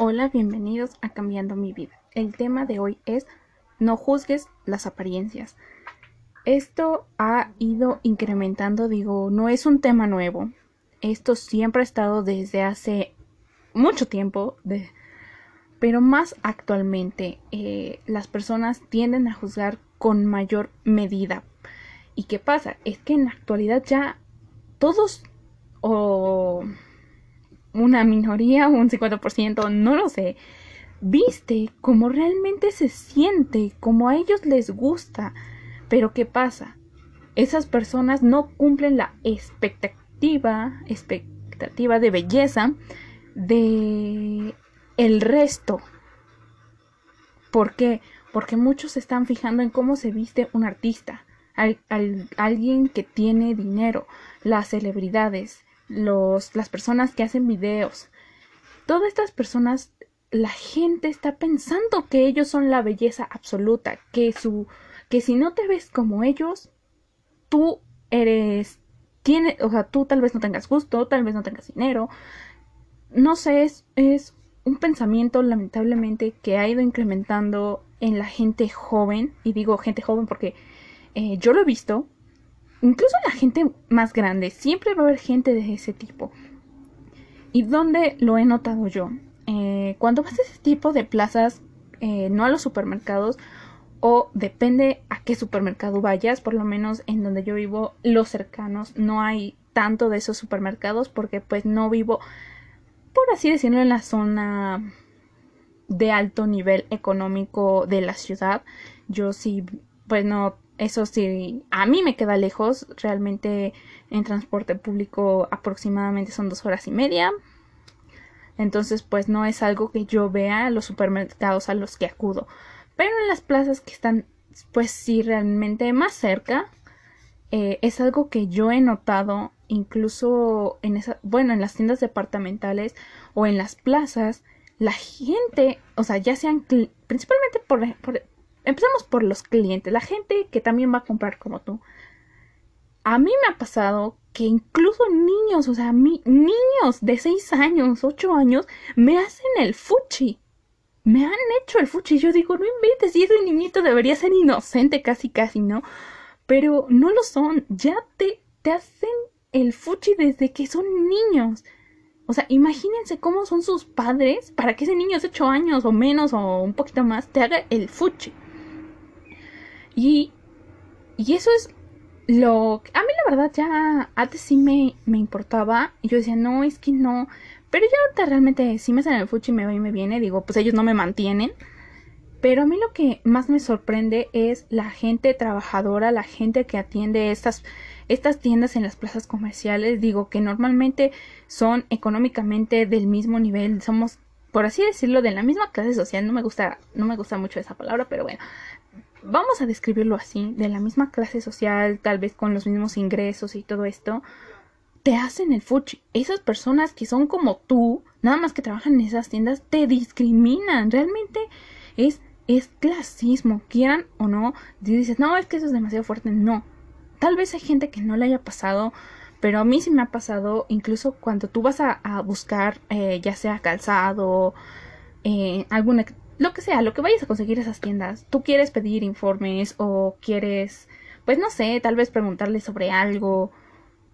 Hola, bienvenidos a Cambiando mi vida. El tema de hoy es no juzgues las apariencias. Esto ha ido incrementando, digo, no es un tema nuevo. Esto siempre ha estado desde hace mucho tiempo, pero más actualmente eh, las personas tienden a juzgar con mayor medida. ¿Y qué pasa? Es que en la actualidad ya todos o una minoría, un 50%, no lo sé, viste como realmente se siente, como a ellos les gusta. Pero ¿qué pasa? Esas personas no cumplen la expectativa, expectativa de belleza de el resto. ¿Por qué? Porque muchos se están fijando en cómo se viste un artista, alguien que tiene dinero, las celebridades, los, las personas que hacen videos, todas estas personas, la gente está pensando que ellos son la belleza absoluta, que su, que si no te ves como ellos, tú eres, tiene, o sea, tú tal vez no tengas gusto, tal vez no tengas dinero, no sé, es, es un pensamiento lamentablemente que ha ido incrementando en la gente joven, y digo gente joven porque eh, yo lo he visto, incluso la gente más grande, siempre va a haber gente de ese tipo. ¿Y dónde lo he notado yo? Eh, cuando vas a ese tipo de plazas, eh, no a los supermercados, o depende a qué supermercado vayas, por lo menos en donde yo vivo, los cercanos, no hay tanto de esos supermercados porque pues no vivo, por así decirlo, en la zona de alto nivel económico de la ciudad. Yo sí, pues no eso sí, a mí me queda lejos. Realmente en transporte público aproximadamente son dos horas y media. Entonces, pues no es algo que yo vea en los supermercados a los que acudo. Pero en las plazas que están, pues sí, realmente más cerca, eh, es algo que yo he notado incluso en esa, bueno, en las tiendas departamentales o en las plazas, la gente, o sea, ya sean principalmente por, por Empezamos por los clientes, la gente que también va a comprar como tú. A mí me ha pasado que incluso niños, o sea, mi, niños de 6 años, 8 años, me hacen el fuchi. Me han hecho el fuchi. Yo digo, no inventes, si ese niñito debería ser inocente, casi, casi, ¿no? Pero no lo son. Ya te, te hacen el fuchi desde que son niños. O sea, imagínense cómo son sus padres para que ese niño de 8 años o menos o un poquito más te haga el fuchi. Y, y eso es lo a mí la verdad ya antes sí me, me importaba. Y yo decía no es que no pero ya ahorita realmente si me hacen el fuchi me va y me viene. Digo pues ellos no me mantienen. Pero a mí lo que más me sorprende es la gente trabajadora la gente que atiende estas estas tiendas en las plazas comerciales. Digo que normalmente son económicamente del mismo nivel. Somos por así decirlo de la misma clase social. No me gusta no me gusta mucho esa palabra pero bueno vamos a describirlo así, de la misma clase social, tal vez con los mismos ingresos y todo esto, te hacen el fuchi. Esas personas que son como tú, nada más que trabajan en esas tiendas, te discriminan. Realmente es, es clasismo, quieran o no. dices, no, es que eso es demasiado fuerte. No. Tal vez hay gente que no le haya pasado, pero a mí sí me ha pasado, incluso cuando tú vas a, buscar, eh, ya sea calzado, eh, alguna lo que sea, lo que vayas a conseguir esas tiendas. Tú quieres pedir informes o quieres, pues no sé, tal vez preguntarle sobre algo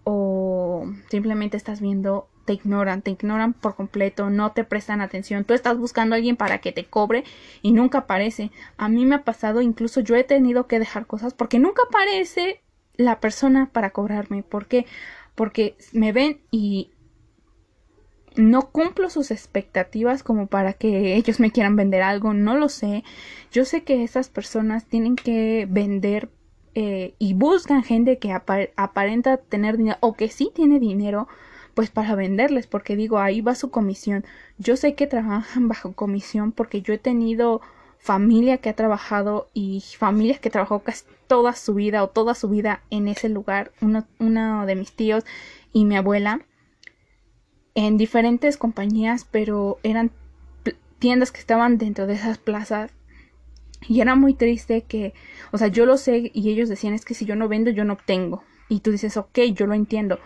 o simplemente estás viendo, te ignoran, te ignoran por completo, no te prestan atención. Tú estás buscando a alguien para que te cobre y nunca aparece. A mí me ha pasado, incluso yo he tenido que dejar cosas porque nunca aparece la persona para cobrarme. ¿Por qué? Porque me ven y no cumplo sus expectativas como para que ellos me quieran vender algo, no lo sé. Yo sé que esas personas tienen que vender eh, y buscan gente que aparenta tener dinero o que sí tiene dinero pues para venderles porque digo ahí va su comisión yo sé que trabajan bajo comisión porque yo he tenido familia que ha trabajado y familias que trabajó casi toda su vida o toda su vida en ese lugar uno, uno de mis tíos y mi abuela en diferentes compañías, pero eran tiendas que estaban dentro de esas plazas. Y era muy triste que, o sea, yo lo sé y ellos decían es que si yo no vendo, yo no obtengo. Y tú dices, ok, yo lo entiendo.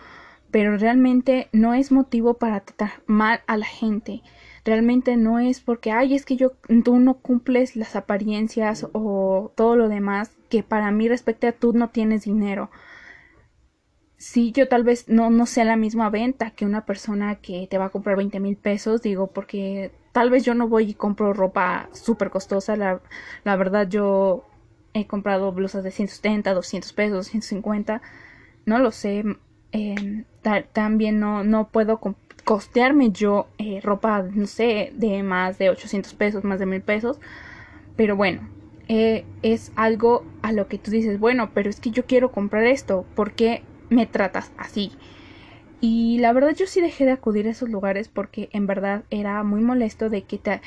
Pero realmente no es motivo para tratar mal a la gente. realmente no es porque, ay, es que yo, tú no cumples las apariencias o todo lo demás que para mí respecto a tú no tienes dinero. Sí, yo tal vez no, no sea la misma venta que una persona que te va a comprar 20 mil pesos, digo, porque tal vez yo no voy y compro ropa súper costosa, la, la verdad yo he comprado blusas de 170, 200 pesos, 150, no lo sé, eh, también no, no puedo costearme yo eh, ropa, no sé, de más de 800 pesos, más de mil pesos. Pero bueno, eh, es algo a lo que tú dices, bueno, pero es que yo quiero comprar esto, ¿por qué me tratas así? Y la verdad yo sí dejé de acudir a esos lugares porque en verdad era muy molesto de que te,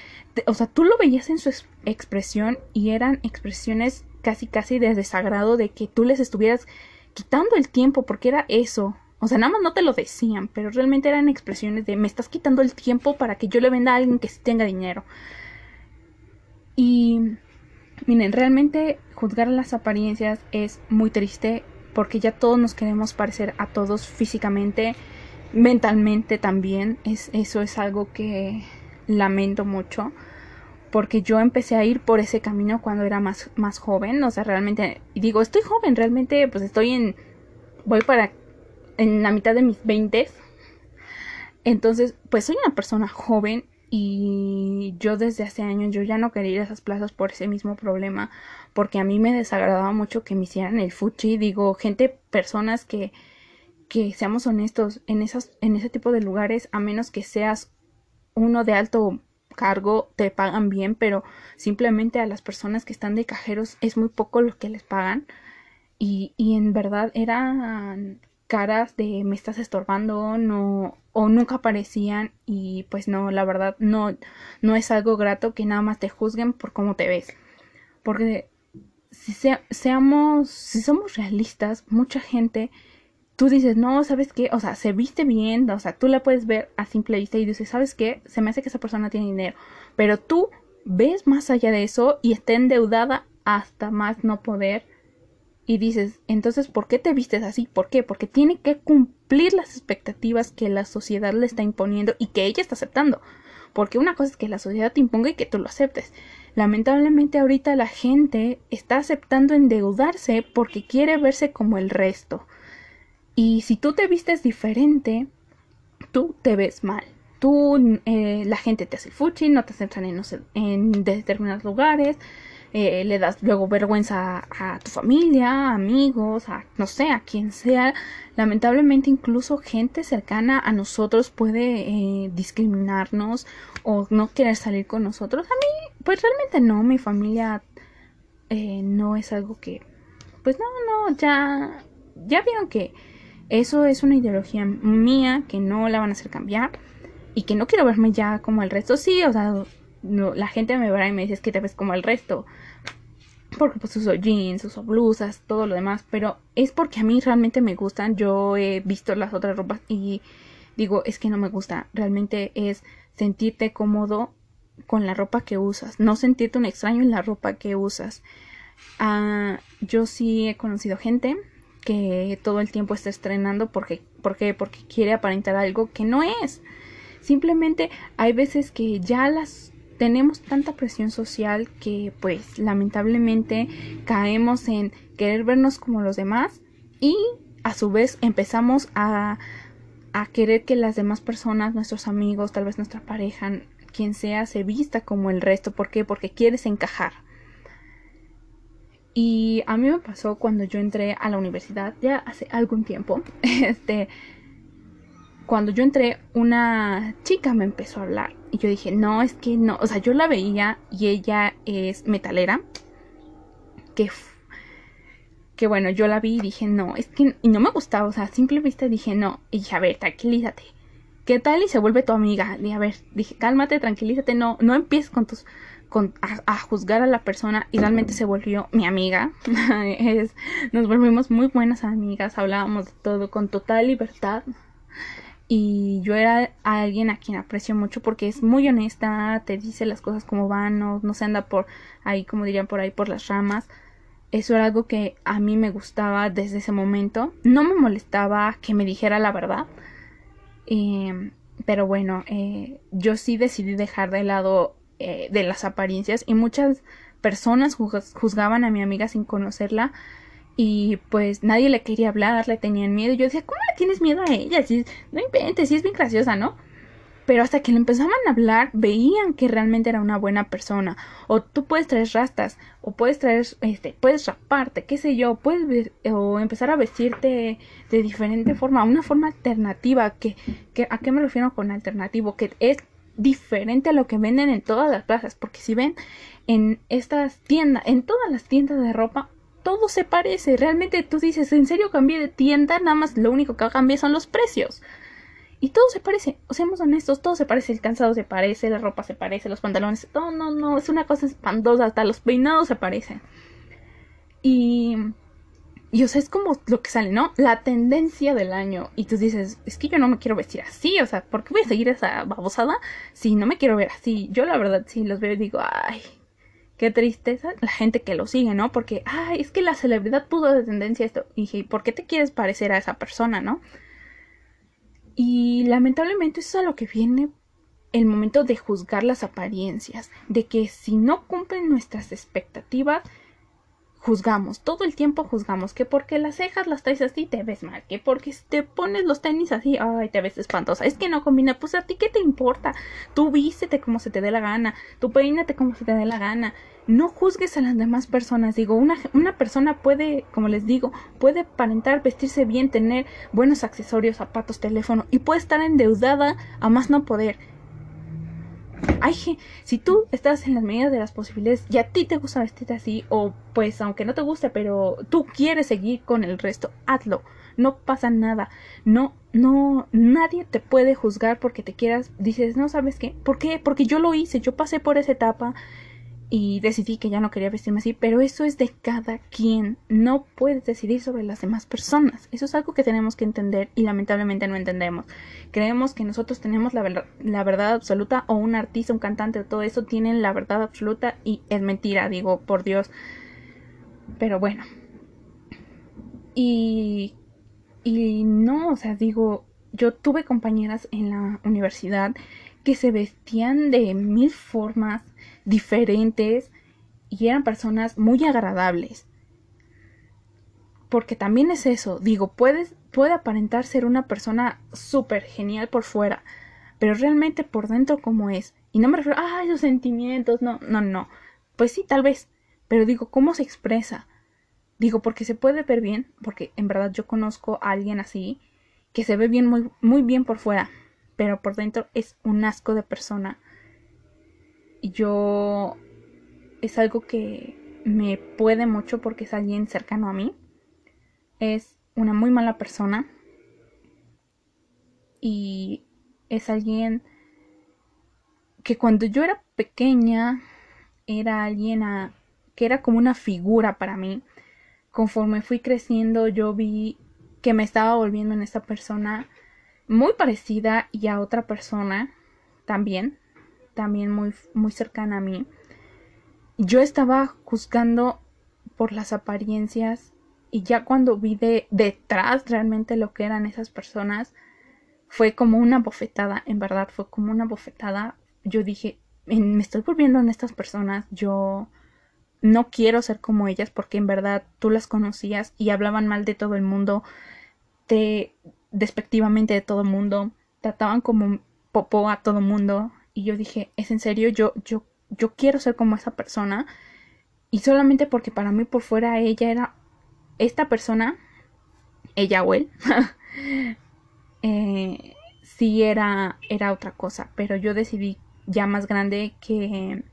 o sea, tú lo veías en su expresión y eran expresiones casi casi de desagrado de que tú les estuvieras quitando el tiempo porque era eso, o sea, nada más no te lo decían, pero realmente eran expresiones de me estás quitando el tiempo para que yo le venda a alguien que sí tenga dinero. Y miren, realmente juzgar las apariencias es muy triste porque ya todos nos queremos parecer a todos físicamente, mentalmente también. Es, eso es algo que lamento mucho porque yo empecé a ir por ese camino cuando era más, más joven, o sea, realmente, digo, estoy joven, realmente pues estoy en, voy para en la mitad de mis 20. Entonces, pues soy una persona joven y yo desde hace años yo ya no quería ir a esas plazas por ese mismo problema porque a mí me desagradaba mucho que me hicieran el fuchi. Digo gente personas que que seamos honestos en esas en ese tipo de lugares a menos que seas uno de alto cargo te pagan bien pero simplemente a las personas que están de cajeros es muy poco lo que les pagan. Y, y en verdad eran caras de me estás estorbando no o nunca aparecían y pues no la verdad no no es algo grato que nada más te juzguen por cómo te ves. Porque si seamos si somos realistas mucha gente tú dices no sabes qué o sea se viste bien o sea tú la puedes ver a simple vista y dices sabes qué se me hace que esa persona tiene dinero pero tú ves más allá de eso y está endeudada hasta más no poder y dices, entonces, ¿por qué te vistes así? ¿Por qué? Porque tiene que cumplir las expectativas que la sociedad le está imponiendo y que ella está aceptando. Porque una cosa es que la sociedad te imponga y que tú lo aceptes. Lamentablemente ahorita la gente está aceptando endeudarse porque quiere verse como el resto. Y si tú te vistes diferente, tú te ves mal. Tú, eh, la gente te hace el fuchi, no te aceptan en, en determinados lugares, eh, le das luego vergüenza a, tu familia, amigos, a no sé, a quien sea. Lamentablemente incluso gente cercana a nosotros puede eh, discriminarnos o no querer salir con nosotros. A mí, pues realmente no, mi familia eh, no es algo que, pues no, no, ya, ya vieron que eso es una ideología mía que no la van a hacer cambiar y que no quiero verme ya como el resto. Sí, o sea, la gente me verá y me dice es que te ves como el resto porque pues uso jeans, uso blusas, todo lo demás, pero es porque a mí realmente me gustan. Yo he visto las otras ropas y digo, es que no me gusta. Realmente es sentirte cómodo con la ropa que usas, no sentirte un extraño en la ropa que usas. Ah, yo sí he conocido gente que todo el tiempo está estrenando porque, porque, porque quiere aparentar algo que no es. Simplemente hay veces que ya las tenemos tanta presión social que pues lamentablemente caemos en querer vernos como los demás y a su vez empezamos a, a querer que las demás personas, nuestros amigos, tal vez nuestra pareja, quien sea, se vista como el resto. ¿Por qué? Porque quieres encajar. Y a mí me pasó cuando yo entré a la universidad, ya hace algún tiempo, este, cuando yo entré, una chica me empezó a hablar. Y yo dije, no, es que no. O sea, yo la veía y ella es metalera. Que, que bueno, yo la vi y dije, no, es que. Y no me gustaba. O sea, a simple vista dije, no. Y dije, a ver, tranquilízate. ¿Qué tal? Y se vuelve tu amiga. Y a ver, dije, cálmate, tranquilízate. No, no empieces con tus. Con, a, juzgar a la persona y realmente se volvió mi amiga. es, nos volvimos muy buenas amigas, hablábamos de todo con total libertad y yo era alguien a quien aprecio mucho porque es muy honesta, te dice las cosas como van, no, no se anda por ahí, como dirían por ahí, por las ramas. Eso era algo que a mí me gustaba desde ese momento. No me molestaba que me dijera la verdad. Em, Pero bueno, eh, yo sí decidí dejar de lado eh, de las apariencias y muchas personas juzgaban a mi amiga sin conocerla y pues nadie le quería hablar, le tenían miedo. Yo decía, ¿cómo le tienes miedo a ella? Si, no inventes, si es bien graciosa, ¿no? Pero hasta que le empezaban a hablar, veían que realmente era una buena persona. O tú puedes traer rastas, o puedes traer, este, puedes raparte, qué sé yo, puedes o empezar a vestirte de diferente forma, una forma alternativa. Que, que, ¿A qué me refiero con alternativo? Que es diferente a lo que venden en todas las plazas. Porque si ven en estas tiendas, en todas las tiendas de ropa, todo se parece. Realmente tú dices, ¿en serio cambié de tienda? Nada más lo único que cambia son los precios. Y todo se parece, o seamos honestos, todo se parece, el cansado se parece, la ropa se parece, los pantalones, no, no, no, es una cosa espantosa, hasta los peinados se parecen. Y, y o sea, es como lo que sale, ¿no? La tendencia del año. Y tú dices, es que yo no me quiero vestir así, o sea, ¿por qué voy a seguir esa babosada si no me quiero ver así? Yo la verdad sí los veo y digo, ay, qué tristeza la gente que lo sigue, ¿no? Porque, ay, es que la celebridad pudo de tendencia esto. Y dije, ¿por qué te quieres parecer a esa persona, no? Y lamentablemente eso es a lo que viene el momento de juzgar las apariencias, de que si no cumplen nuestras expectativas, juzgamos, todo el tiempo juzgamos, que porque las cejas las traes así te ves mal, que porque te pones los tenis así, ay, te ves espantosa, es que no combina, pues a ti qué te importa, tú vístete como se te dé la gana, tú peínate como se te dé la gana, no juzgues a las demás personas. Digo, una, una persona puede, como les digo, puede aparentar vestirse bien, tener buenos accesorios, zapatos, teléfono y puede estar endeudada a más no poder. Ay, si tú estás en las medidas de las posibilidades y a ti te gusta vestirte así, o pues aunque no te guste, pero tú quieres seguir con el resto, hazlo. No pasa nada. No, no, nadie te puede juzgar porque te quieras. Dices, no sabes qué. ¿Por qué? Porque yo lo hice, yo pasé por esa etapa y decidí que ya no quería vestirme así, pero eso es de cada quien. No puedes decidir sobre las demás personas. Eso es algo que tenemos que entender y lamentablemente no entendemos. Creemos que nosotros tenemos la, verdad, la verdad absoluta o un artista, un cantante todo eso tienen la verdad absoluta y es mentira, digo, por Dios. Pero bueno. Y y no, o sea, digo, yo tuve compañeras en la universidad que se vestían de mil formas diferentes y eran personas muy agradables. Porque también es eso, digo, puedes, puede aparentar ser una persona súper genial por fuera, pero realmente por dentro cómo es. Y no me refiero, a los sentimientos, no, no, no. Pues sí, tal vez, pero digo, ¿cómo se expresa? Digo, porque se puede ver bien, porque en verdad yo conozco a alguien así, que se ve bien, muy, muy bien por fuera, pero por dentro es un asco de persona yo es algo que me puede mucho porque es alguien cercano a mí. Es una muy mala persona. Y es alguien que cuando yo era pequeña era alguien a, que era como una figura para mí. Conforme fui creciendo yo vi que me estaba volviendo en esta persona muy parecida y a otra persona también también muy, muy cercana a mí, yo estaba juzgando por las apariencias y ya cuando vi de detrás realmente lo que eran esas personas, fue como una bofetada, en verdad fue como una bofetada. Yo dije, me estoy volviendo en estas personas, yo no quiero ser como ellas porque en verdad tú las conocías y hablaban mal de todo el mundo, te despectivamente de todo el mundo, trataban como popó a todo el mundo, y yo dije, es en serio, yo, yo, yo quiero ser como esa persona. Y solamente porque para mí por fuera ella era esta persona, ella o él, eh, sí era, era otra cosa. Pero yo decidí ya más grande que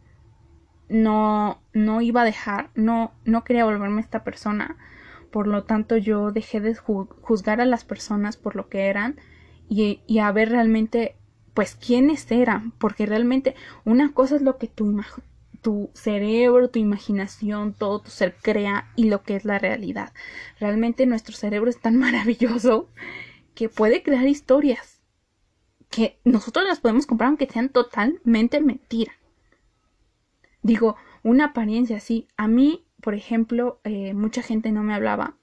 no, no iba a dejar, no, no quería volverme esta persona. Por lo tanto, yo dejé de juzgar a las personas por lo que eran y, y a ver realmente pues quiénes eran, porque realmente una cosa es lo que tu, tu cerebro, tu imaginación, todo tu ser crea y lo que es la realidad. Realmente nuestro cerebro es tan maravilloso que puede crear historias que nosotros las podemos comprar aunque sean totalmente mentira. Digo, una apariencia así. A mí, por ejemplo, eh, mucha gente no me hablaba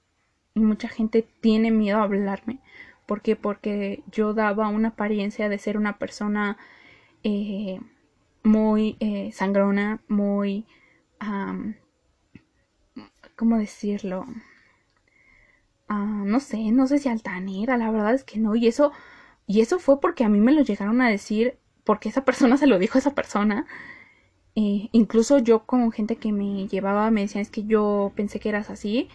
y mucha gente tiene miedo a hablarme ¿Por qué? Porque yo daba una apariencia de ser una persona eh, muy eh, sangrona, muy... ¿Cómo decirlo? Ah, no sé, no sé si altanera, la verdad es que no. Y eso, y eso fue porque a mí me lo llegaron a decir, porque esa persona se lo dijo a esa persona. Eh, incluso yo con gente que me llevaba me decían es que yo pensé que eras así.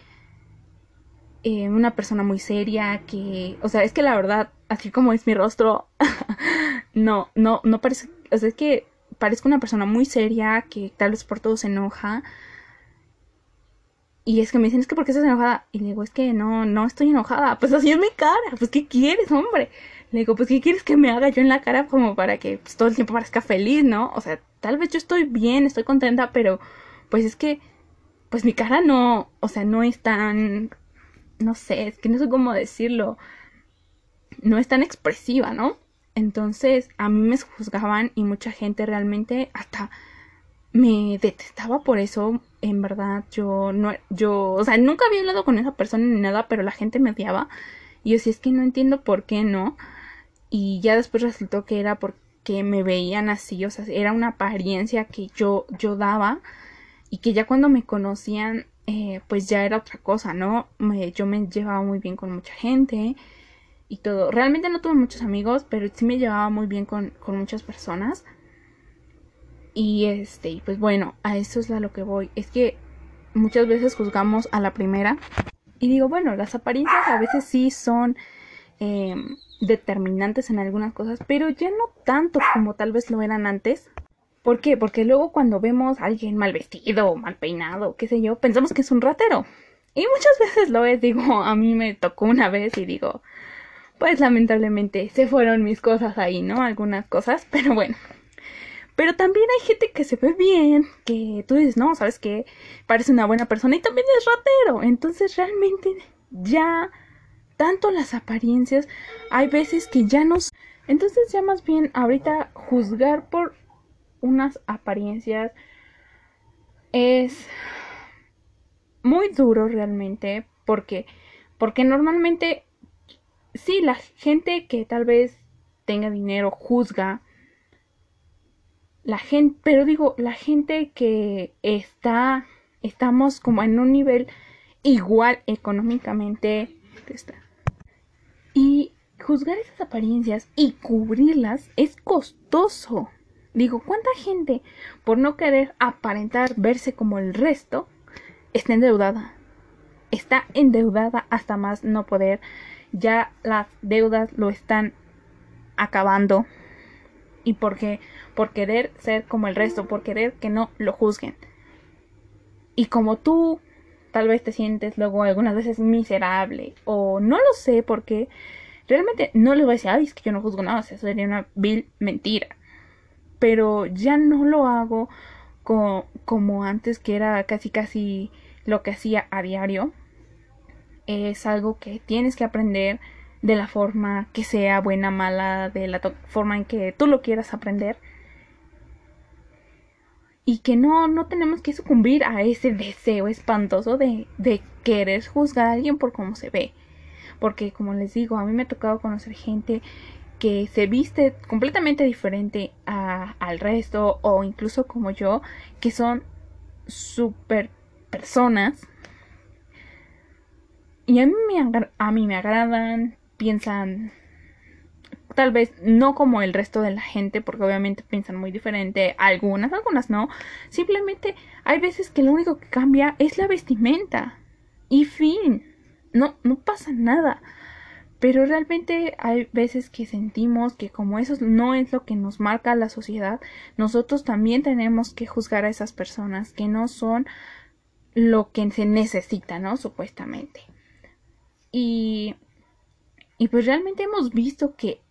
Eh, una persona muy seria que, o sea, es que la verdad, así como es mi rostro, no, no, no parece, o sea, es que parezco una persona muy seria que tal vez por todo se enoja. Y es que me dicen, es que ¿por qué estás enojada? Y le digo, es que no, no estoy enojada. Pues así es mi cara. Pues ¿qué quieres, hombre? Le digo, pues ¿qué quieres que me haga yo en la cara como para que pues, todo el tiempo parezca feliz, ¿no? O sea, tal vez yo estoy bien, estoy contenta, pero pues es que, pues mi cara no, o sea, no es tan no sé, es que no sé cómo decirlo, no es tan expresiva, ¿no? Entonces a mí me juzgaban y mucha gente realmente hasta me detestaba por eso. En verdad, yo no, yo, o sea, nunca había hablado con esa persona ni nada, pero la gente me odiaba. Y yo sí es que no entiendo por qué no. Y ya después resultó que era porque me veían así, o sea, era una apariencia que yo, yo daba y que ya cuando me conocían eh, pues ya era otra cosa, ¿no? yo me llevaba muy bien con mucha gente y todo. Realmente no tuve muchos amigos, pero sí me llevaba muy bien con, con muchas personas. Y este, pues bueno, a eso es a lo que voy. Es que muchas veces juzgamos a la primera. Y digo, bueno, las apariencias a veces sí son em, determinantes en algunas cosas, pero ya no tanto como tal vez lo eran antes. ¿Por qué? Porque luego cuando vemos a alguien mal vestido mal peinado, qué sé yo, pensamos que es un ratero. Y muchas veces lo es, digo, a mí me tocó una vez y digo, pues lamentablemente se fueron mis cosas ahí, ¿no? Algunas cosas, pero bueno. Pero también hay gente que se ve bien, que tú dices, no, ¿sabes qué? Parece una buena persona y también es ratero. Entonces realmente ya tanto las apariencias, hay veces que ya nos... Entonces ya más bien ahorita juzgar por unas apariencias es muy duro realmente porque porque normalmente sí la gente que tal vez tenga dinero juzga la gente pero digo la gente que está estamos como en un nivel igual económicamente y juzgar esas apariencias y cubrirlas es costoso Digo, ¿cuánta gente, por no querer aparentar verse como el resto, está endeudada? Está endeudada hasta más no poder. Ya las deudas lo están acabando. ¿Y por qué? Por querer ser como el resto, por querer que no lo juzguen. Y como tú tal vez te sientes luego algunas veces miserable o no lo sé porque realmente no les voy a decir, ay, es que yo no juzgo nada, eso sería una vil mentira pero ya no lo hago como antes que era casi casi lo que hacía a diario. Es algo que tienes que aprender de la forma que sea buena, mala, de la forma en que tú lo quieras aprender. Y que no, no tenemos que sucumbir a ese deseo espantoso de, de querer juzgar a alguien por cómo se ve. Porque como les digo, a mí me ha tocado conocer gente que se viste completamente diferente al resto o incluso como yo, que son super personas. Y a mí, me, a mí me agradan, piensan tal vez no como el resto de la gente, porque obviamente piensan muy diferente, algunas, algunas no. Simplemente hay veces que lo único que cambia es la vestimenta. Y fin, no, no pasa nada. Pero realmente hay veces que sentimos que como eso no es lo que nos marca la sociedad, nosotros también tenemos que juzgar a esas personas que no son lo que se necesita, ¿no? Supuestamente. Y, y pues realmente hemos visto que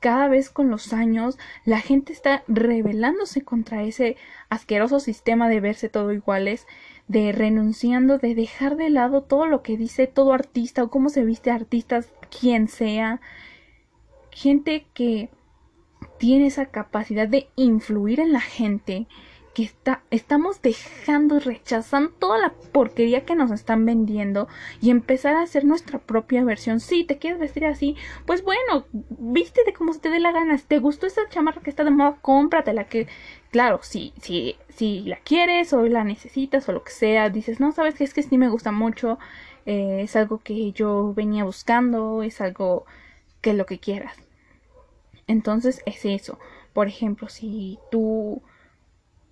cada vez con los años la gente está rebelándose contra ese asqueroso sistema de verse todo iguales de renunciando, de dejar de lado todo lo que dice todo artista o cómo se viste artistas, quien sea, gente que tiene esa capacidad de influir en la gente, que está, estamos dejando, rechazando toda la porquería que nos están vendiendo y empezar a hacer nuestra propia versión. Si te quieres vestir así, pues bueno, vístete como se te dé la gana. Si te gustó esa chamarra que está de moda, cómpratela. Que, claro, si, si, si la quieres o la necesitas o lo que sea, dices, no, sabes que es que sí me gusta mucho, eh, es algo que yo venía buscando, es algo que lo que quieras. Entonces es eso. Por ejemplo, si tú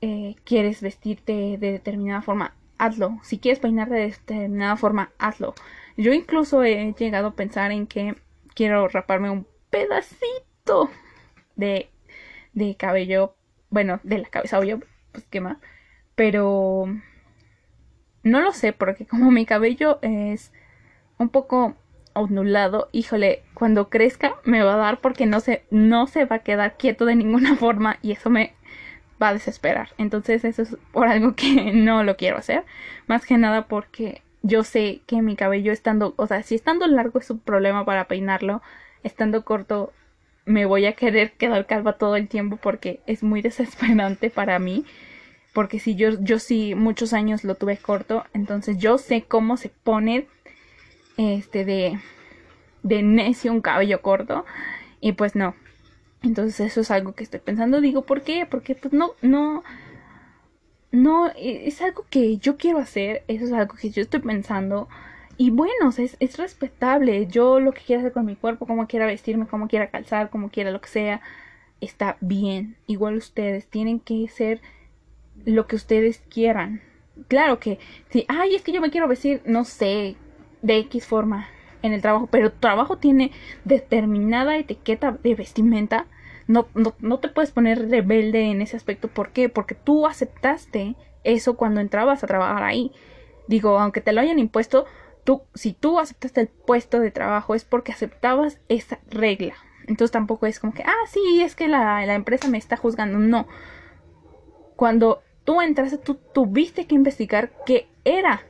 eh, quieres vestirte de determinada forma, hazlo. Si quieres peinarte de determinada forma, hazlo. Yo incluso he llegado a pensar en que quiero raparme un pedacito de, de cabello, bueno, de la cabeza, obvio, pues qué más. Pero no lo sé, porque como mi cabello es un poco ondulado, híjole, cuando crezca me va a dar porque no se, no se va a quedar quieto de ninguna forma y eso me va a desesperar. Entonces eso es por algo que no lo quiero hacer. Más que nada porque yo sé que mi cabello estando, o sea, si estando largo es un problema para peinarlo, estando corto me voy a querer quedar calva todo el tiempo porque es muy desesperante para mí. Porque si yo, yo sí muchos años lo tuve corto, entonces yo sé cómo se pone este de, de necio un cabello corto. Y pues no, entonces eso es algo que estoy pensando. Digo, ¿por qué? Porque pues no, no, no, e, es algo que yo quiero hacer, eso es algo que yo estoy pensando. Y bueno, es, es respetable. Yo lo que quiera hacer con mi cuerpo, como quiera vestirme, como quiera calzar, como quiera lo que sea, está bien. Igual ustedes tienen que ser lo que ustedes quieran. Claro que, si, ay, es que yo me quiero vestir, no sé, de X forma en el trabajo, pero tu trabajo tiene determinada etiqueta de vestimenta, no, no, no te puedes poner rebelde en ese aspecto. ¿Por qué? Porque tú aceptaste eso cuando entrabas a trabajar ahí. Digo, aunque te lo hayan impuesto, tú, si tú aceptaste el puesto de trabajo es porque aceptabas esa regla. Entonces tampoco es como que, ah, sí, es que la, la empresa me está juzgando. No. Cuando tú entraste, tú tuviste que investigar qué era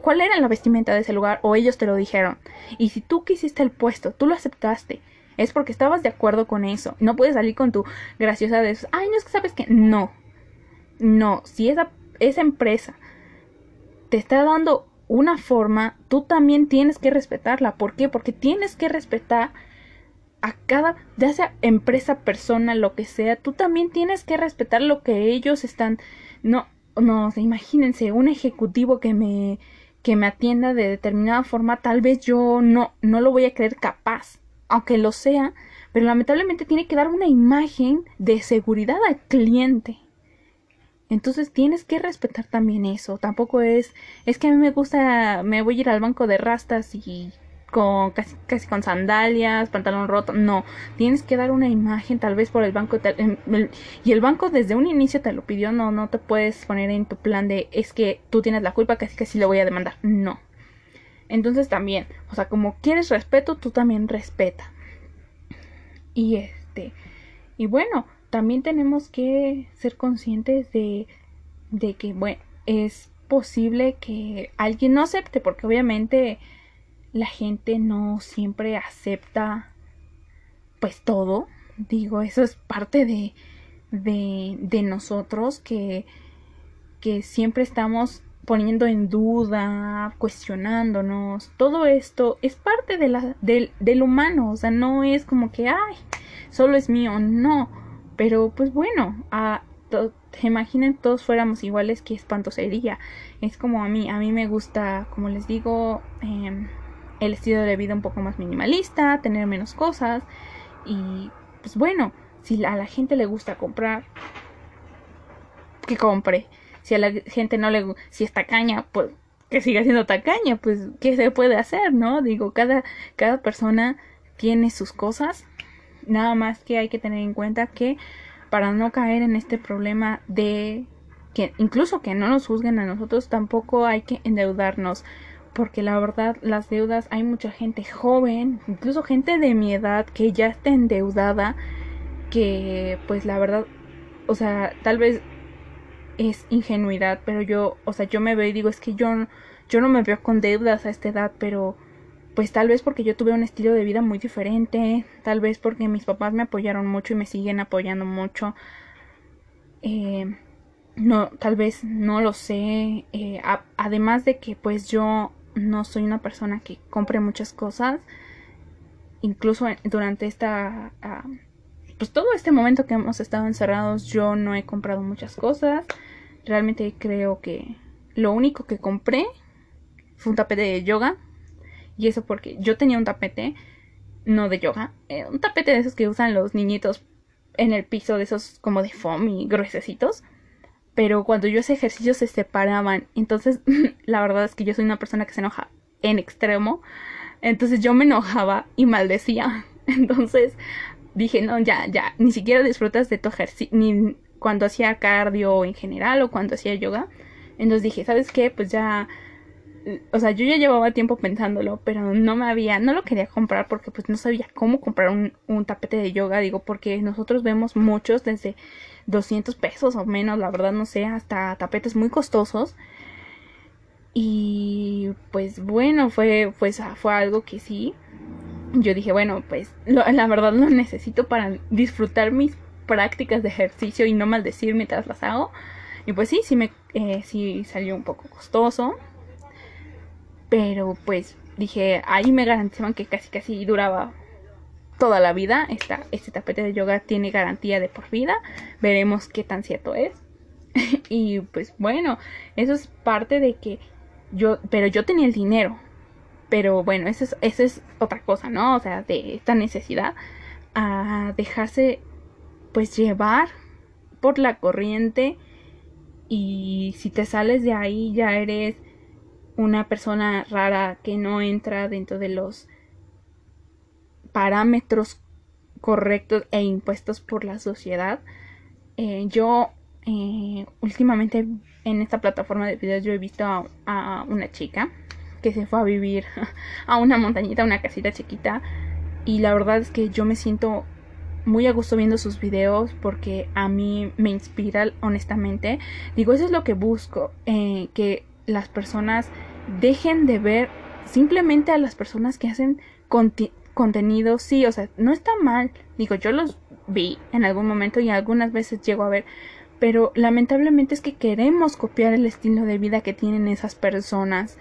cuál era la vestimenta de ese lugar o ellos te lo dijeron. Y si tú quisiste el puesto, tú lo aceptaste, es porque estabas de acuerdo con eso. No puedes salir con tu graciosa de esos, ay, no es que sabes que no. No, si esa, esa empresa te está dando una forma, tú también tienes que respetarla. ¿Por qué? Porque tienes que respetar a cada, ya sea empresa, persona, lo que sea, tú también tienes que respetar lo que ellos están, no, no, imagínense, un ejecutivo que me, que me atienda de determinada forma, tal vez yo no, no lo voy a creer capaz, aunque lo sea, pero lamentablemente tiene que dar una imagen de seguridad al cliente. Entonces tienes que respetar también eso. Tampoco es, es que a mí me gusta, me voy a ir al banco de rastas y con casi, casi con sandalias, pantalón roto. No, tienes que dar una imagen tal vez por el banco. y el banco desde un inicio te lo pidió. No, no te puedes poner en tu plan de es que tú tienes la culpa, casi casi lo voy a demandar. No. Entonces también, o sea, como quieres respeto, tú también respeta. Y este, y bueno, también tenemos que ser conscientes de, de que, bueno, es posible que alguien no acepte, porque obviamente la gente no siempre acepta pues todo. Digo, eso es parte de, de, de nosotros que, que siempre estamos poniendo en duda, cuestionándonos. Todo esto es parte de la, del, del humano. O sea, no es como que, ay, solo es mío. No. Pero pues bueno, a, imaginen todos fuéramos iguales, qué espanto sería. Es como a mí, a mí me gusta, como les digo, eh, el estilo de vida un poco más minimalista, tener menos cosas y pues bueno, si a la gente le gusta comprar, que compre. Si a la gente no le si es tacaña, pues que siga siendo tacaña, pues qué se puede hacer, ¿no? Digo, cada cada persona tiene sus cosas. Nada más que hay que tener en cuenta que para no caer en este problema de que incluso que no nos juzguen a nosotros, tampoco hay que endeudarnos porque la verdad las deudas hay mucha gente joven, incluso gente de mi edad que ya está endeudada, que pues la verdad, o sea, tal vez es ingenuidad, pero yo, o sea, yo me veo y digo, es que yo, yo no me veo con deudas a esta edad, pero pues tal vez porque yo tuve un estilo de vida muy diferente, tal vez porque mis papás me apoyaron mucho y me siguen apoyando mucho. Eh, no, tal vez no lo sé. Eh, además de que pues yo no soy una persona que compre muchas cosas. Incluso durante esta... Ah, pues todo este momento que hemos estado encerrados yo no he comprado muchas cosas. Realmente creo que lo único que compré fue un tapete de yoga. Y eso porque yo tenía un tapete, no de yoga, eh, un tapete de esos que usan los niñitos en el piso, de esos como de foam y gruesecitos pero cuando yo hacía ejercicio se separaban. Entonces, la verdad es que yo soy una persona que se enoja en extremo. Entonces yo me enojaba y maldecía. Entonces dije, no, ya, ya, ni siquiera disfrutas de tu ejercicio, ni cuando hacía cardio en general o cuando hacía yoga. Entonces dije, ¿sabes qué? Pues ya, o sea, yo ya llevaba tiempo pensándolo, pero no me había, no lo quería comprar porque pues no sabía cómo comprar un, un tapete de yoga, digo, porque nosotros vemos muchos desde 200 pesos o menos, la verdad no sé, hasta tapetes muy costosos. Y pues bueno, fue, pues, fue algo que sí. Yo dije, bueno, pues la verdad lo necesito para disfrutar mis prácticas de ejercicio y no maldecir mientras las hago. Y pues sí, sí me eh, sí salió un poco costoso. Pero pues dije, ahí me garantizaban que casi casi duraba toda la vida. Esta, este tapete de yoga tiene garantía de por vida. Veremos qué tan cierto es. y pues bueno, eso es parte de que yo, pero yo tenía el dinero. Pero bueno, eso es, eso es otra cosa, ¿no? O sea, de esta necesidad a dejarse pues llevar por la corriente y si te sales de ahí ya eres una persona rara que no entra dentro de los parámetros correctos e impuestos por la sociedad. Eh, yo eh, últimamente en esta plataforma de videos yo he visto a, una chica que se fue a vivir a una montañita, una casita chiquita y la verdad es que yo me siento muy a gusto viendo sus videos porque a mí me inspira honestamente. Digo, eso es lo que busco, eh, que las personas dejen de ver simplemente a las personas que hacen contenido, sí, o sea, no está mal. Digo, yo los vi en algún momento y algunas veces llego a ver, pero lamentablemente es que queremos copiar el estilo de vida que tienen esas personas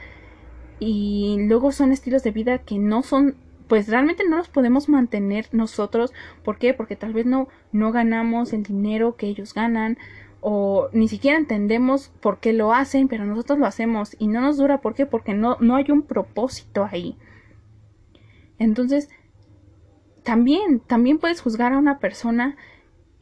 y luego son estilos de vida que no son pues realmente no los podemos mantener nosotros, ¿por qué? Porque tal vez no no ganamos el dinero que ellos ganan o ni siquiera entendemos por qué lo hacen, pero nosotros lo hacemos y no nos dura, ¿por qué? Porque no no hay un propósito ahí. Entonces, también, también puedes juzgar a una persona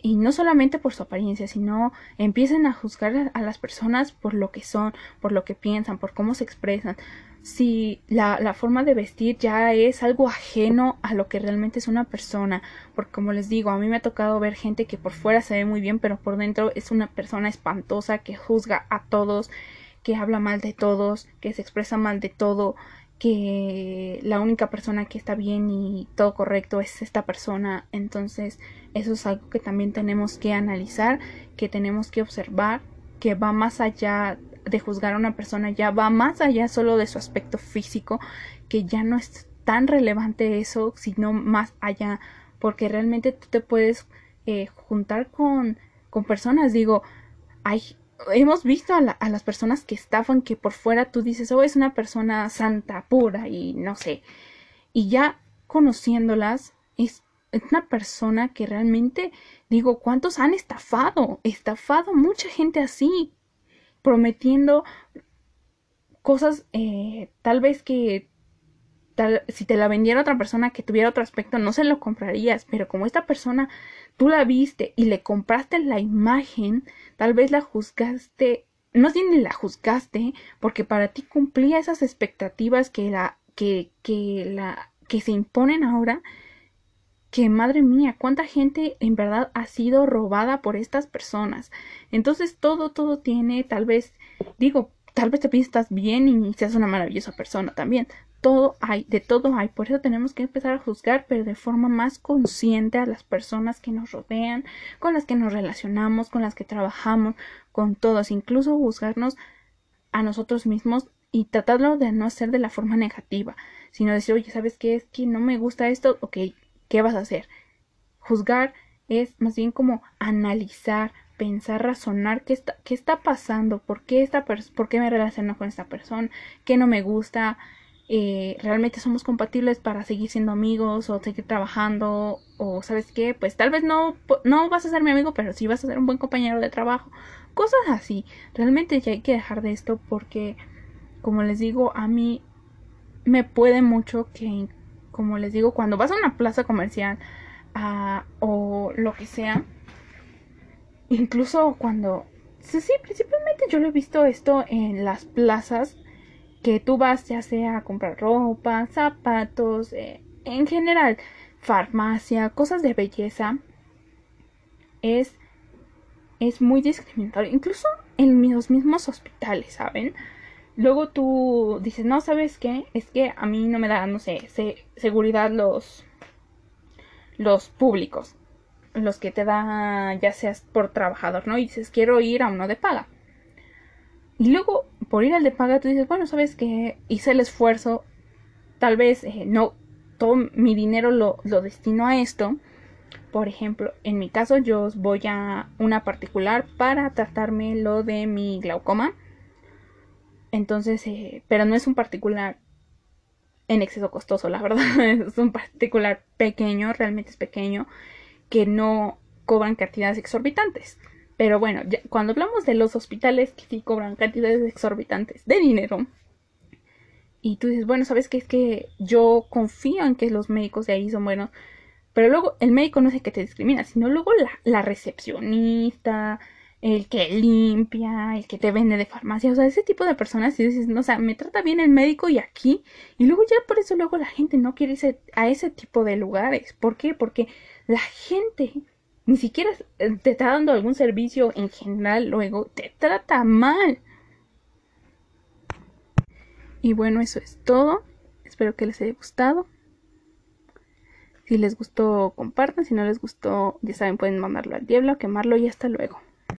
y no solamente por su apariencia, sino empiecen a juzgar a las personas por lo que son, por lo que piensan, por cómo se expresan. Si la, la, forma de vestir ya es algo ajeno a lo que realmente es una persona, porque como les digo, a mí me ha tocado ver gente que por fuera se ve muy bien, pero por dentro es una persona espantosa que juzga a todos, que habla mal de todos, que se expresa mal de todo, que la única persona que está bien y todo correcto es esta persona. Entonces, eso es algo que también tenemos que analizar, que tenemos que observar, que va más allá de juzgar a una persona, ya va más allá solo de su aspecto físico, que ya no es tan relevante eso, sino más allá, porque realmente tú te puedes eh, juntar con, con personas, digo, hay hemos visto a, las personas que estafan que por fuera tú dices, oh, es una persona santa, pura y no sé. Y ya conociéndolas, es, una persona que realmente, digo, ¿cuántos han estafado? Estafado mucha gente así, prometiendo cosas eh, tal vez que tal, si te la vendiera otra persona que tuviera otro aspecto no se lo comprarías, pero como esta persona tú la viste y le compraste la imagen, tal vez la juzgaste, no ni la juzgaste, porque para ti cumplía esas expectativas que la, que, que la, que se imponen ahora, que madre mía, cuánta gente en verdad ha sido robada por estas personas. Entonces todo, todo tiene, tal vez, digo, tal vez te piensas bien y seas una maravillosa persona también todo hay, de todo hay. Por eso tenemos que empezar a juzgar, pero de forma más consciente a las personas que nos rodean, con las que nos relacionamos, con las que trabajamos, con todos, incluso juzgarnos a nosotros mismos y tratarlo de no hacer de la forma negativa, sino decir, oye, ¿sabes qué? Es que no me gusta esto, ok, ¿qué vas a hacer? Juzgar es más bien como analizar, pensar, razonar qué está, qué está pasando, por qué, esta por qué me relaciono con esta persona, qué no me gusta, eh, realmente somos compatibles para seguir siendo amigos o seguir trabajando o sabes qué, pues tal vez no, no vas a ser mi amigo, pero sí vas a ser un buen compañero de trabajo, cosas así. Realmente ya hay que dejar de esto porque, como les digo, a mí me puede mucho que, como les digo, cuando vas a una plaza comercial ah, o lo que sea, incluso cuando... Sí, sí, principalmente yo lo he visto esto en las plazas que tú vas ya sea a comprar ropa, zapatos, eh, en general, farmacia, cosas de belleza, es, es muy discriminatorio. Incluso en los mismos hospitales, ¿saben? Luego tú dices, no, ¿sabes qué? Es que a mí no me da, no sé, seguridad los, los públicos los que te da ya seas por trabajador, ¿no? Y dices, quiero ir a uno de paga. Y luego, por ir al de paga, tú dices, bueno, sabes que hice el esfuerzo, tal vez eh, no, todo mi dinero lo, lo destino a esto. Por ejemplo, en mi caso yo voy a una particular para tratarme lo de mi glaucoma. Entonces, eh, pero no es un particular en exceso costoso, la verdad. es un particular pequeño, realmente es pequeño que no cobran cantidades exorbitantes. Pero bueno, cuando hablamos de los hospitales que sí cobran cantidades exorbitantes de dinero, y tú dices, bueno, ¿sabes qué? Es que yo confío en que los médicos de ahí son buenos, pero luego el médico no es el que te discrimina, sino luego la, la recepcionista, el que limpia, el que te vende de farmacia, o sea, ese tipo de personas, y dices, no, o sea, me trata bien el médico y aquí, y luego ya por eso luego la gente no quiere irse a ese tipo de lugares. ¿Por qué? Porque la gente ni siquiera te está dando algún servicio en general, luego te trata mal. Y bueno, eso es todo. Espero que les haya gustado. Si les gustó, compartan. Si no les gustó, ya saben, pueden mandarlo al diablo, quemarlo y hasta luego.